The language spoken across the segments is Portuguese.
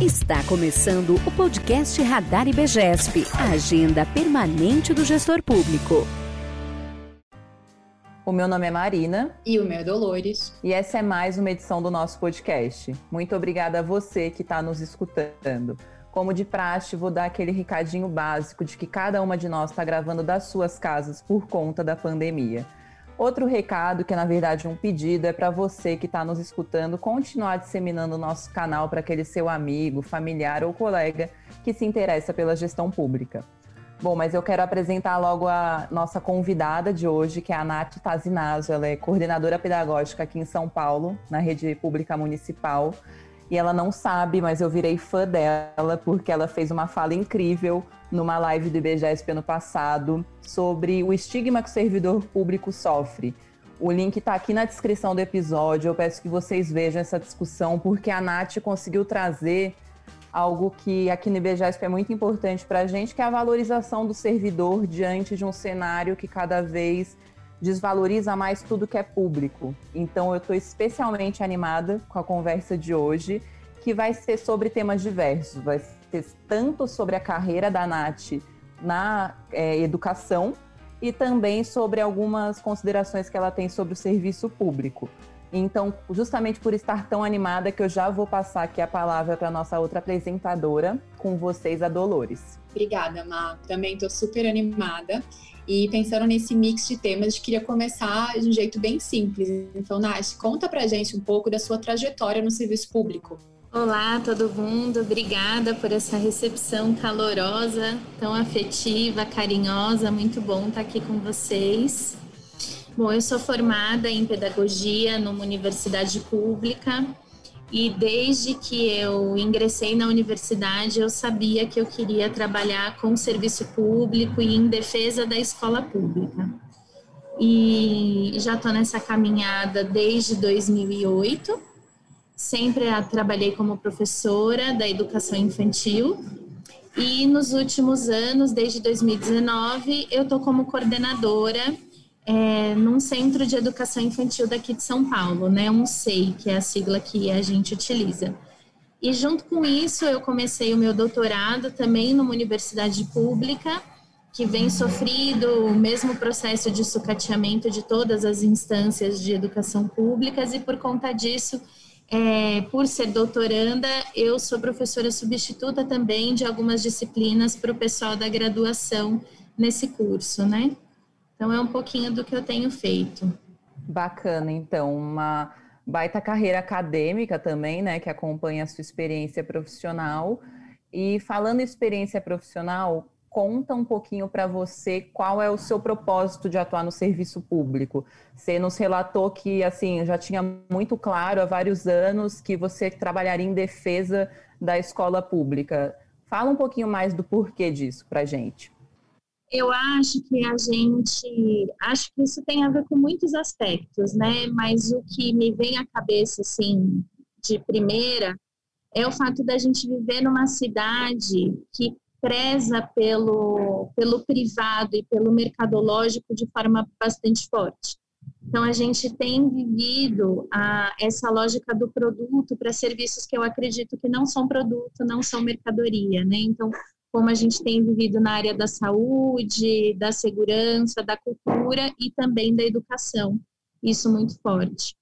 Está começando o podcast Radar IBGESP, a agenda permanente do gestor público. O meu nome é Marina. E o meu é Dolores. E essa é mais uma edição do nosso podcast. Muito obrigada a você que está nos escutando. Como de praxe, vou dar aquele recadinho básico de que cada uma de nós está gravando das suas casas por conta da pandemia. Outro recado, que é na verdade um pedido, é para você que está nos escutando continuar disseminando o nosso canal para aquele seu amigo, familiar ou colega que se interessa pela gestão pública. Bom, mas eu quero apresentar logo a nossa convidada de hoje, que é a Nath Tazinazzo. Ela é coordenadora pedagógica aqui em São Paulo, na rede pública municipal. E ela não sabe, mas eu virei fã dela porque ela fez uma fala incrível numa live do IBGESP ano passado sobre o estigma que o servidor público sofre. O link está aqui na descrição do episódio. Eu peço que vocês vejam essa discussão, porque a Nath conseguiu trazer algo que aqui no IBGESP é muito importante para a gente, que é a valorização do servidor diante de um cenário que cada vez desvaloriza mais tudo que é público. Então, eu estou especialmente animada com a conversa de hoje, que vai ser sobre temas diversos. Vai tanto sobre a carreira da Nath na é, educação e também sobre algumas considerações que ela tem sobre o serviço público. Então, justamente por estar tão animada, que eu já vou passar aqui a palavra para nossa outra apresentadora, com vocês, a Dolores. Obrigada, Má. Também estou super animada. E pensando nesse mix de temas, queria começar de um jeito bem simples. Então, Nath, conta pra gente um pouco da sua trajetória no serviço público. Olá, todo mundo. Obrigada por essa recepção calorosa, tão afetiva, carinhosa. Muito bom estar aqui com vocês. Bom, eu sou formada em pedagogia numa universidade pública e desde que eu ingressei na universidade eu sabia que eu queria trabalhar com serviço público e em defesa da escola pública. E já estou nessa caminhada desde 2008 Sempre trabalhei como professora da educação infantil e nos últimos anos, desde 2019, eu estou como coordenadora é, num centro de educação infantil daqui de São Paulo, né? Um SEI, que é a sigla que a gente utiliza. E junto com isso, eu comecei o meu doutorado também numa universidade pública, que vem sofrido o mesmo processo de sucateamento de todas as instâncias de educação públicas, e por conta disso, é, por ser doutoranda, eu sou professora substituta também de algumas disciplinas para o pessoal da graduação nesse curso, né? Então é um pouquinho do que eu tenho feito. Bacana, então, uma baita carreira acadêmica também, né, que acompanha a sua experiência profissional. E falando em experiência profissional, conta um pouquinho para você qual é o seu propósito de atuar no serviço público. Você nos relatou que assim já tinha muito claro há vários anos que você trabalharia em defesa da escola pública. Fala um pouquinho mais do porquê disso para gente. Eu acho que a gente, acho que isso tem a ver com muitos aspectos, né? Mas o que me vem à cabeça assim de primeira é o fato da gente viver numa cidade que preza pelo, pelo privado e pelo mercadológico de forma bastante forte. Então, a gente tem vivido a, essa lógica do produto para serviços que eu acredito que não são produto, não são mercadoria, né? Então, como a gente tem vivido na área da saúde, da segurança, da cultura e também da educação, isso muito forte.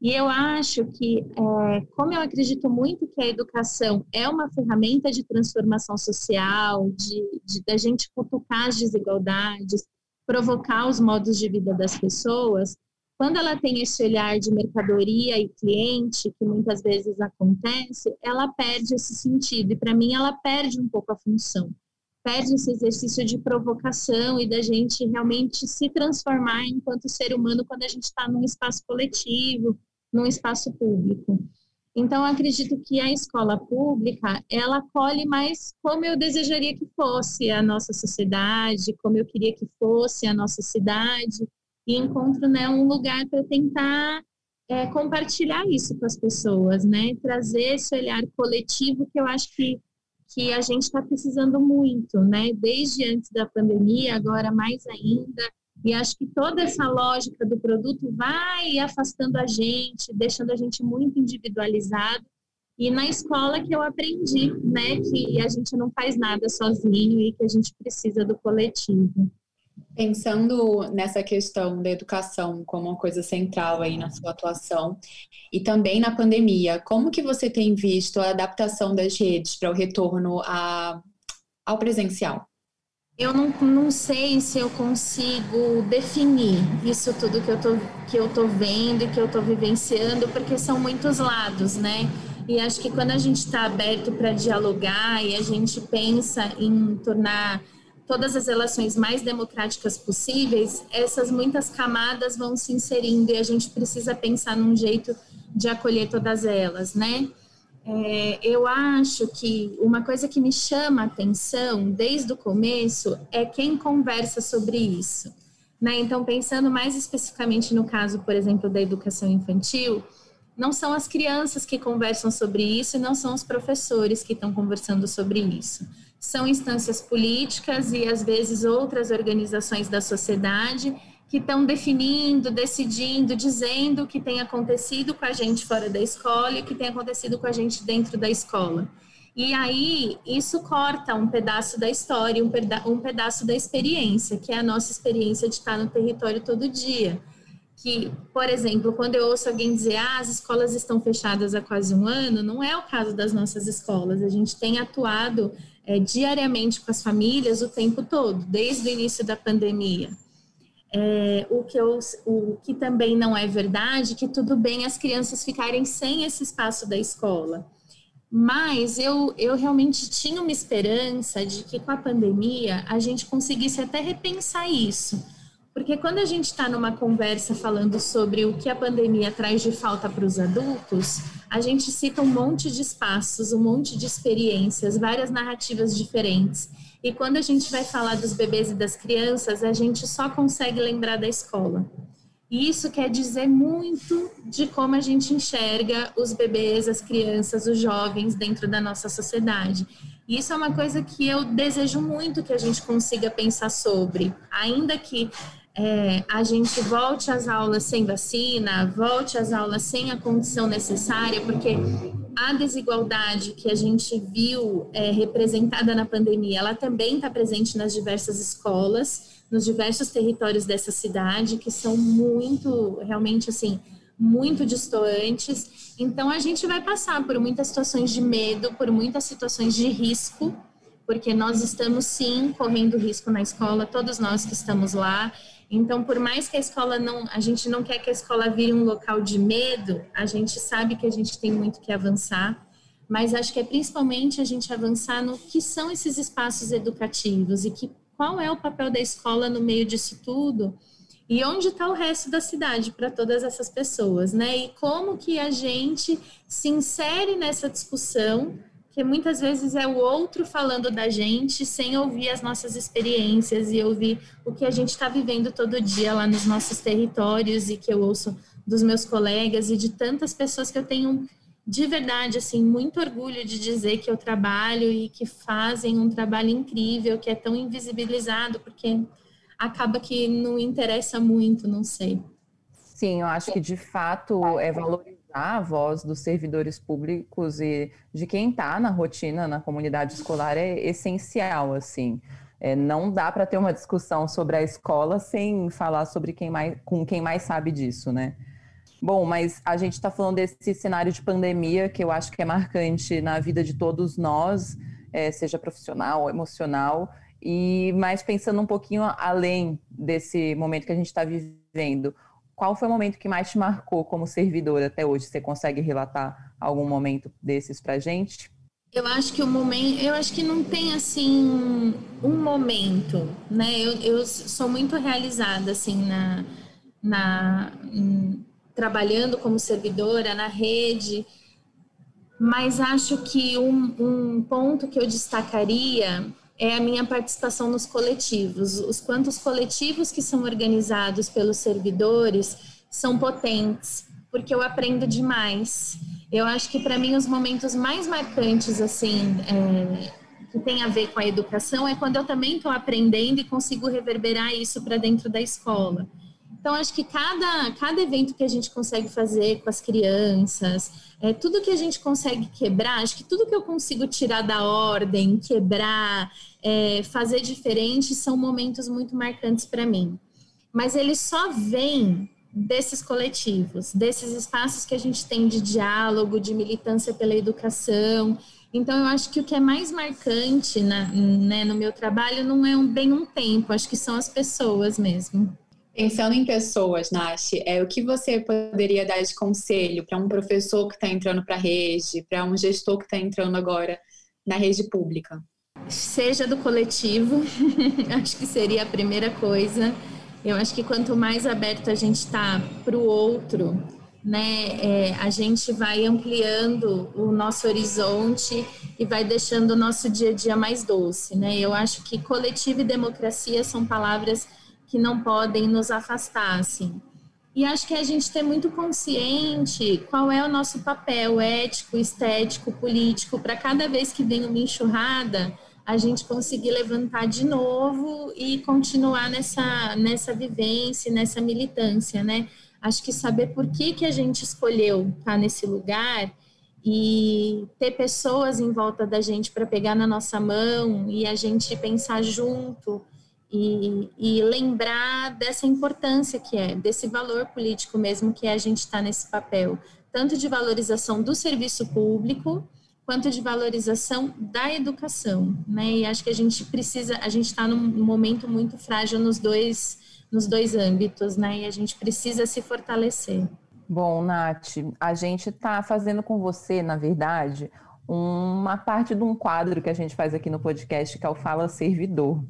E eu acho que, é, como eu acredito muito que a educação é uma ferramenta de transformação social, de, de da gente cutucar as desigualdades, provocar os modos de vida das pessoas, quando ela tem esse olhar de mercadoria e cliente, que muitas vezes acontece, ela perde esse sentido. E para mim, ela perde um pouco a função. Perde esse exercício de provocação e da gente realmente se transformar enquanto ser humano quando a gente está num espaço coletivo, num espaço público. Então, acredito que a escola pública, ela acolhe mais como eu desejaria que fosse a nossa sociedade, como eu queria que fosse a nossa cidade, e encontro né, um lugar para tentar é, compartilhar isso com as pessoas, né? Trazer esse olhar coletivo que eu acho que, que a gente está precisando muito, né? Desde antes da pandemia, agora mais ainda, e acho que toda essa lógica do produto vai afastando a gente, deixando a gente muito individualizado. E na escola que eu aprendi, né, que a gente não faz nada sozinho e que a gente precisa do coletivo. Pensando nessa questão da educação como uma coisa central aí na sua atuação e também na pandemia, como que você tem visto a adaptação das redes para o retorno a, ao presencial? Eu não, não sei se eu consigo definir isso tudo que eu tô, que eu tô vendo e que eu tô vivenciando, porque são muitos lados, né? E acho que quando a gente está aberto para dialogar e a gente pensa em tornar todas as relações mais democráticas possíveis, essas muitas camadas vão se inserindo e a gente precisa pensar num jeito de acolher todas elas, né? É, eu acho que uma coisa que me chama a atenção desde o começo é quem conversa sobre isso. Né? Então, pensando mais especificamente no caso, por exemplo, da educação infantil, não são as crianças que conversam sobre isso e não são os professores que estão conversando sobre isso. São instâncias políticas e, às vezes, outras organizações da sociedade que estão definindo, decidindo, dizendo o que tem acontecido com a gente fora da escola e o que tem acontecido com a gente dentro da escola. E aí, isso corta um pedaço da história, um, peda um pedaço da experiência, que é a nossa experiência de estar no território todo dia. Que, por exemplo, quando eu ouço alguém dizer, ah, as escolas estão fechadas há quase um ano, não é o caso das nossas escolas. A gente tem atuado é, diariamente com as famílias o tempo todo, desde o início da pandemia. É, o, que eu, o que também não é verdade, que tudo bem as crianças ficarem sem esse espaço da escola. Mas eu, eu realmente tinha uma esperança de que com a pandemia a gente conseguisse até repensar isso. Porque quando a gente está numa conversa falando sobre o que a pandemia traz de falta para os adultos, a gente cita um monte de espaços, um monte de experiências, várias narrativas diferentes. E quando a gente vai falar dos bebês e das crianças, a gente só consegue lembrar da escola. E isso quer dizer muito de como a gente enxerga os bebês, as crianças, os jovens dentro da nossa sociedade. E isso é uma coisa que eu desejo muito que a gente consiga pensar sobre, ainda que é, a gente volte às aulas sem vacina, volte às aulas sem a condição necessária, porque a desigualdade que a gente viu é, representada na pandemia, ela também está presente nas diversas escolas, nos diversos territórios dessa cidade, que são muito, realmente, assim, muito distantes. Então, a gente vai passar por muitas situações de medo, por muitas situações de risco, porque nós estamos, sim, correndo risco na escola, todos nós que estamos lá, então, por mais que a escola não, a gente não quer que a escola vire um local de medo, a gente sabe que a gente tem muito que avançar, mas acho que é principalmente a gente avançar no que são esses espaços educativos e que qual é o papel da escola no meio disso tudo e onde está o resto da cidade para todas essas pessoas, né? E como que a gente se insere nessa discussão que muitas vezes é o outro falando da gente sem ouvir as nossas experiências e ouvir o que a gente está vivendo todo dia lá nos nossos territórios e que eu ouço dos meus colegas e de tantas pessoas que eu tenho de verdade assim muito orgulho de dizer que eu trabalho e que fazem um trabalho incrível que é tão invisibilizado porque acaba que não interessa muito, não sei. Sim, eu acho que de fato é valorizado a voz dos servidores públicos e de quem está na rotina na comunidade escolar é essencial, assim. É, não dá para ter uma discussão sobre a escola sem falar sobre quem mais, com quem mais sabe disso, né? Bom, mas a gente está falando desse cenário de pandemia que eu acho que é marcante na vida de todos nós, é, seja profissional, emocional, e mais pensando um pouquinho além desse momento que a gente está vivendo qual foi o momento que mais te marcou como servidor até hoje? Você consegue relatar algum momento desses para gente? Eu acho que o momento, eu acho que não tem assim um momento, né? Eu, eu sou muito realizada assim na, na em, trabalhando como servidora na rede, mas acho que um, um ponto que eu destacaria é a minha participação nos coletivos. Os quantos coletivos que são organizados pelos servidores são potentes, porque eu aprendo demais. Eu acho que para mim os momentos mais marcantes assim é, que tem a ver com a educação é quando eu também estou aprendendo e consigo reverberar isso para dentro da escola. Então, acho que cada, cada evento que a gente consegue fazer com as crianças, é, tudo que a gente consegue quebrar, acho que tudo que eu consigo tirar da ordem, quebrar, é, fazer diferente, são momentos muito marcantes para mim. Mas ele só vem desses coletivos, desses espaços que a gente tem de diálogo, de militância pela educação. Então, eu acho que o que é mais marcante na, né, no meu trabalho não é um, bem um tempo, acho que são as pessoas mesmo. Pensando em pessoas, Nath, é, o que você poderia dar de conselho para um professor que está entrando para a rede, para um gestor que está entrando agora na rede pública? Seja do coletivo, acho que seria a primeira coisa. Eu acho que quanto mais aberto a gente está para o outro, né, é, a gente vai ampliando o nosso horizonte e vai deixando o nosso dia a dia mais doce, né? Eu acho que coletivo e democracia são palavras que não podem nos afastar, assim. E acho que a gente tem muito consciente qual é o nosso papel ético, estético, político, para cada vez que vem uma enxurrada, a gente conseguir levantar de novo e continuar nessa, nessa vivência, nessa militância, né? Acho que saber por que, que a gente escolheu estar nesse lugar e ter pessoas em volta da gente para pegar na nossa mão e a gente pensar junto e, e, lembrar dessa importância que é, desse valor político mesmo que é a gente estar tá nesse papel, tanto de valorização do serviço público, quanto de valorização da educação, né? E acho que a gente precisa, a gente está num momento muito frágil nos dois, nos dois âmbitos, né? E a gente precisa se fortalecer. Bom, Nath, a gente está fazendo com você, na verdade, uma parte de um quadro que a gente faz aqui no podcast, que é o Fala Servidor.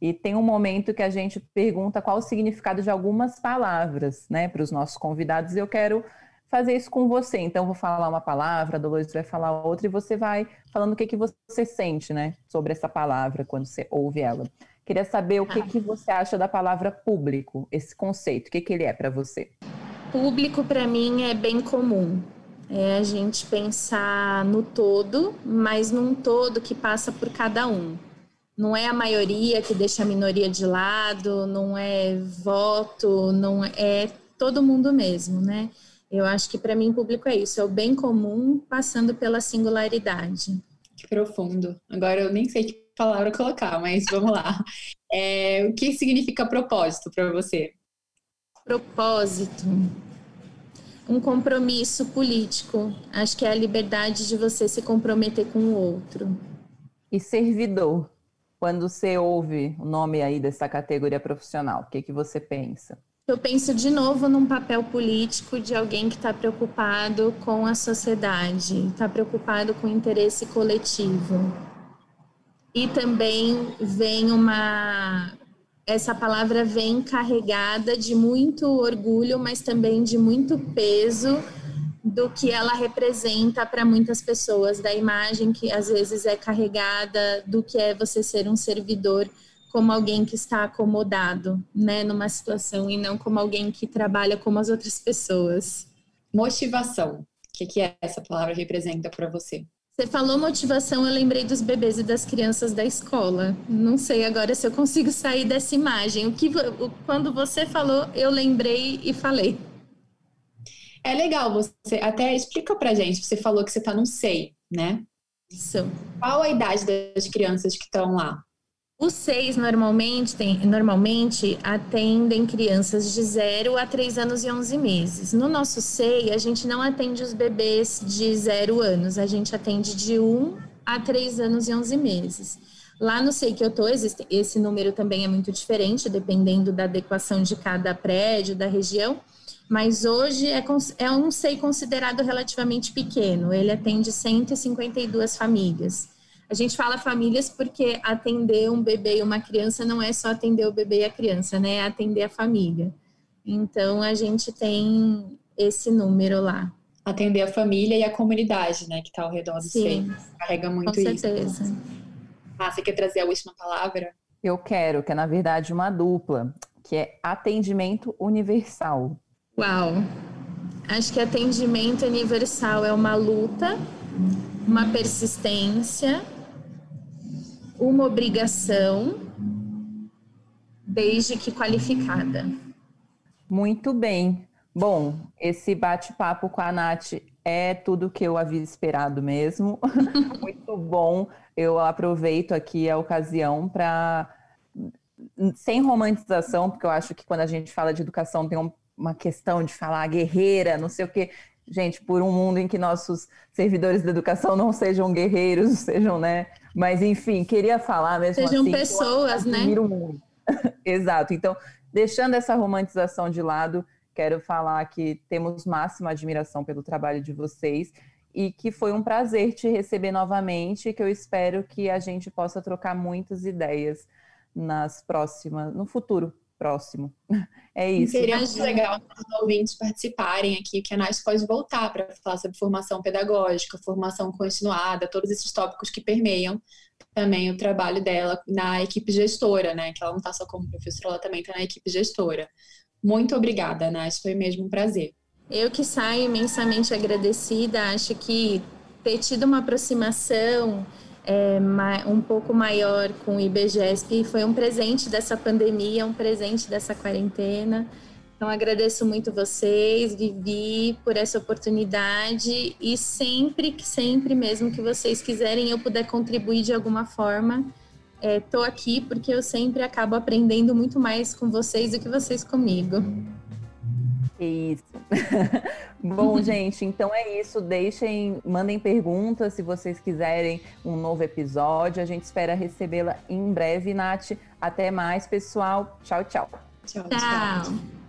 E tem um momento que a gente pergunta qual o significado de algumas palavras, né, para os nossos convidados. E eu quero fazer isso com você. Então, vou falar uma palavra, a Dolores vai falar outra, e você vai falando o que, que você sente, né, sobre essa palavra quando você ouve ela. Queria saber o que, que você acha da palavra público, esse conceito, o que, que ele é para você? Público, para mim, é bem comum. É a gente pensar no todo, mas num todo que passa por cada um não é a maioria que deixa a minoria de lado, não é voto, não é, é todo mundo mesmo, né? Eu acho que para mim público é isso, é o bem comum passando pela singularidade. Que profundo. Agora eu nem sei que palavra colocar, mas vamos lá. É, o que significa propósito para você? Propósito. Um compromisso político. Acho que é a liberdade de você se comprometer com o outro. E servidor quando você ouve o nome aí dessa categoria profissional? O que, que você pensa? Eu penso de novo num papel político de alguém que está preocupado com a sociedade, está preocupado com o interesse coletivo. E também vem uma. Essa palavra vem carregada de muito orgulho, mas também de muito peso do que ela representa para muitas pessoas, da imagem que às vezes é carregada do que é você ser um servidor como alguém que está acomodado, né, numa situação e não como alguém que trabalha como as outras pessoas. Motivação. O que, que é essa palavra representa para você? Você falou motivação, eu lembrei dos bebês e das crianças da escola. Não sei agora se eu consigo sair dessa imagem. O que quando você falou, eu lembrei e falei. É legal, você até explica pra gente, você falou que você tá no SEI, né? Isso. Qual a idade das crianças que estão lá? Os seis normalmente, tem, normalmente atendem crianças de 0 a 3 anos e 11 meses. No nosso SEI, a gente não atende os bebês de 0 anos, a gente atende de 1 um a 3 anos e 11 meses. Lá no SEI que eu estou, esse número também é muito diferente, dependendo da adequação de cada prédio, da região mas hoje é, é um SEI considerado relativamente pequeno, ele atende 152 famílias. A gente fala famílias porque atender um bebê e uma criança não é só atender o bebê e a criança, né? É atender a família. Então a gente tem esse número lá. Atender a família e a comunidade, né? Que está ao redor do Sim, SEI. Carrega muito com certeza. isso. Ah, você quer trazer a última palavra? Eu quero, que é na verdade uma dupla, que é atendimento universal. Uau! Acho que atendimento universal é uma luta, uma persistência, uma obrigação, desde que qualificada. Muito bem. Bom, esse bate-papo com a Nath é tudo que eu havia esperado mesmo. Muito bom. Eu aproveito aqui a ocasião para sem romantização, porque eu acho que quando a gente fala de educação tem uma questão de falar guerreira, não sei o quê. Gente, por um mundo em que nossos servidores da educação não sejam guerreiros, sejam, né? Mas enfim, queria falar mesmo sejam assim. pessoas, né? Exato. Então, deixando essa romantização de lado, quero falar que temos máxima admiração pelo trabalho de vocês e que foi um prazer te receber novamente, que eu espero que a gente possa trocar muitas ideias nas próximas, no futuro próximo. É isso. Seria muito legal os ouvintes participarem aqui, que a NAS pode voltar para falar sobre formação pedagógica, formação continuada, todos esses tópicos que permeiam também o trabalho dela na equipe gestora, né? Que ela não está só como professora, ela também está na equipe gestora. Muito obrigada, Nath, foi mesmo um prazer. Eu que saio imensamente agradecida, acho que ter tido uma aproximação é, um pouco maior com o IBGESP foi um presente dessa pandemia, um presente dessa quarentena. Então agradeço muito vocês, Vivi, por essa oportunidade e sempre, sempre mesmo que vocês quiserem eu puder contribuir de alguma forma, estou é, aqui porque eu sempre acabo aprendendo muito mais com vocês do que vocês comigo. Isso. Bom, gente, então é isso. Deixem, mandem perguntas se vocês quiserem um novo episódio. A gente espera recebê-la em breve, Nath. Até mais, pessoal. Tchau, tchau. Tchau. tchau. tchau.